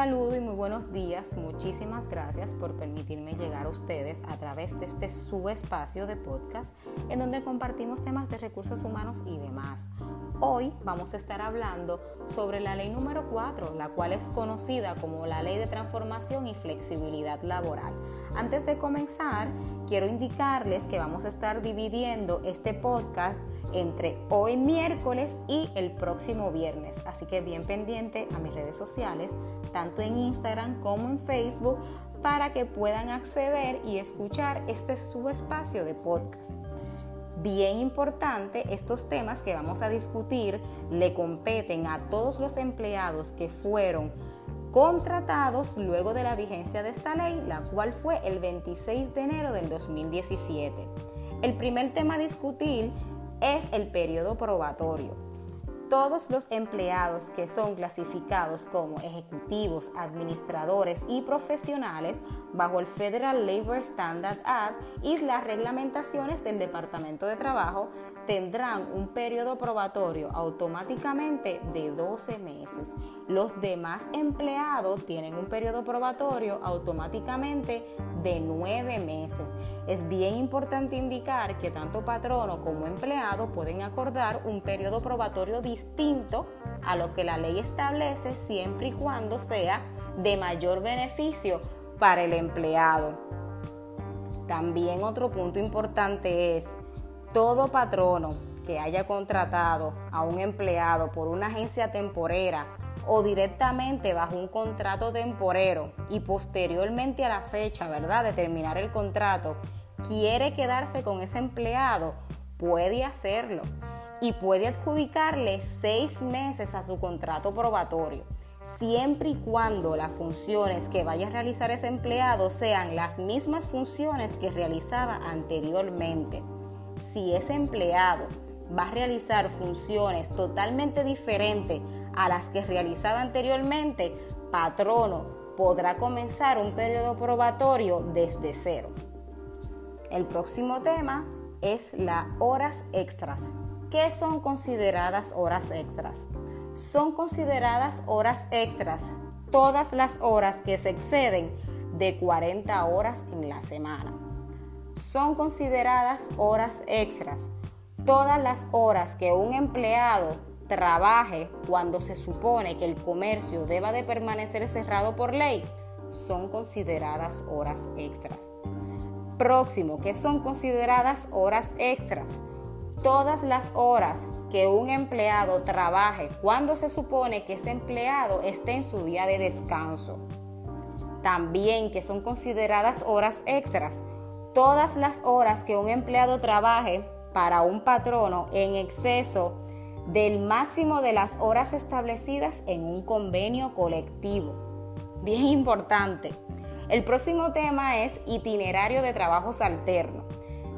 saludo y muy buenos días. Muchísimas gracias por permitirme llegar a ustedes a través de este subespacio de podcast en donde compartimos temas de recursos humanos y demás. Hoy vamos a estar hablando sobre la ley número 4, la cual es conocida como la ley de transformación y flexibilidad laboral. Antes de comenzar, quiero indicarles que vamos a estar dividiendo este podcast entre hoy miércoles y el próximo viernes. Así que bien pendiente a mis redes sociales, tanto en Instagram como en Facebook, para que puedan acceder y escuchar este subespacio de podcast. Bien importante, estos temas que vamos a discutir le competen a todos los empleados que fueron contratados luego de la vigencia de esta ley, la cual fue el 26 de enero del 2017. El primer tema a discutir es el periodo probatorio todos los empleados que son clasificados como ejecutivos, administradores y profesionales bajo el Federal Labor Standard Act y las reglamentaciones del Departamento de Trabajo tendrán un periodo probatorio automáticamente de 12 meses. Los demás empleados tienen un periodo probatorio automáticamente de 9 meses. Es bien importante indicar que tanto patrono como empleado pueden acordar un periodo probatorio distinto a lo que la ley establece siempre y cuando sea de mayor beneficio para el empleado. También otro punto importante es todo patrono que haya contratado a un empleado por una agencia temporera o directamente bajo un contrato temporero y posteriormente a la fecha, ¿verdad?, de terminar el contrato, quiere quedarse con ese empleado, puede hacerlo y puede adjudicarle seis meses a su contrato probatorio, siempre y cuando las funciones que vaya a realizar ese empleado sean las mismas funciones que realizaba anteriormente si ese empleado va a realizar funciones totalmente diferentes a las que realizaba anteriormente, patrono podrá comenzar un periodo probatorio desde cero. El próximo tema es las horas extras. ¿Qué son consideradas horas extras? Son consideradas horas extras todas las horas que se exceden de 40 horas en la semana son consideradas horas extras. Todas las horas que un empleado trabaje cuando se supone que el comercio deba de permanecer cerrado por ley son consideradas horas extras. Próximo, que son consideradas horas extras. Todas las horas que un empleado trabaje cuando se supone que ese empleado esté en su día de descanso. También que son consideradas horas extras todas las horas que un empleado trabaje para un patrono en exceso del máximo de las horas establecidas en un convenio colectivo. Bien importante. El próximo tema es itinerario de trabajos alternos.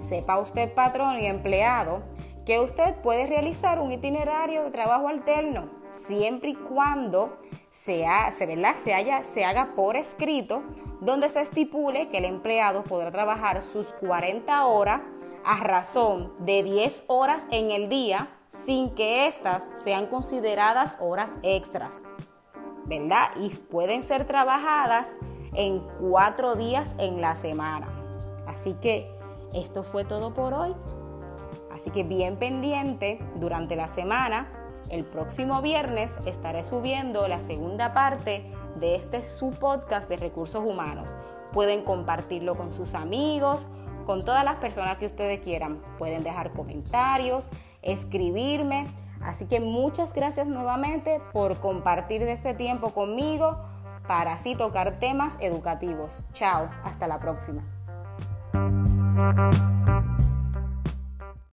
Sepa usted, patrón y empleado, que usted puede realizar un itinerario de trabajo alterno siempre y cuando se, se, haya, se haga por escrito, donde se estipule que el empleado podrá trabajar sus 40 horas a razón de 10 horas en el día sin que éstas sean consideradas horas extras, ¿verdad? Y pueden ser trabajadas en cuatro días en la semana. Así que esto fue todo por hoy. Así que bien pendiente durante la semana el próximo viernes estaré subiendo la segunda parte de este su podcast de recursos humanos. Pueden compartirlo con sus amigos, con todas las personas que ustedes quieran. Pueden dejar comentarios, escribirme. Así que muchas gracias nuevamente por compartir este tiempo conmigo para así tocar temas educativos. Chao, hasta la próxima.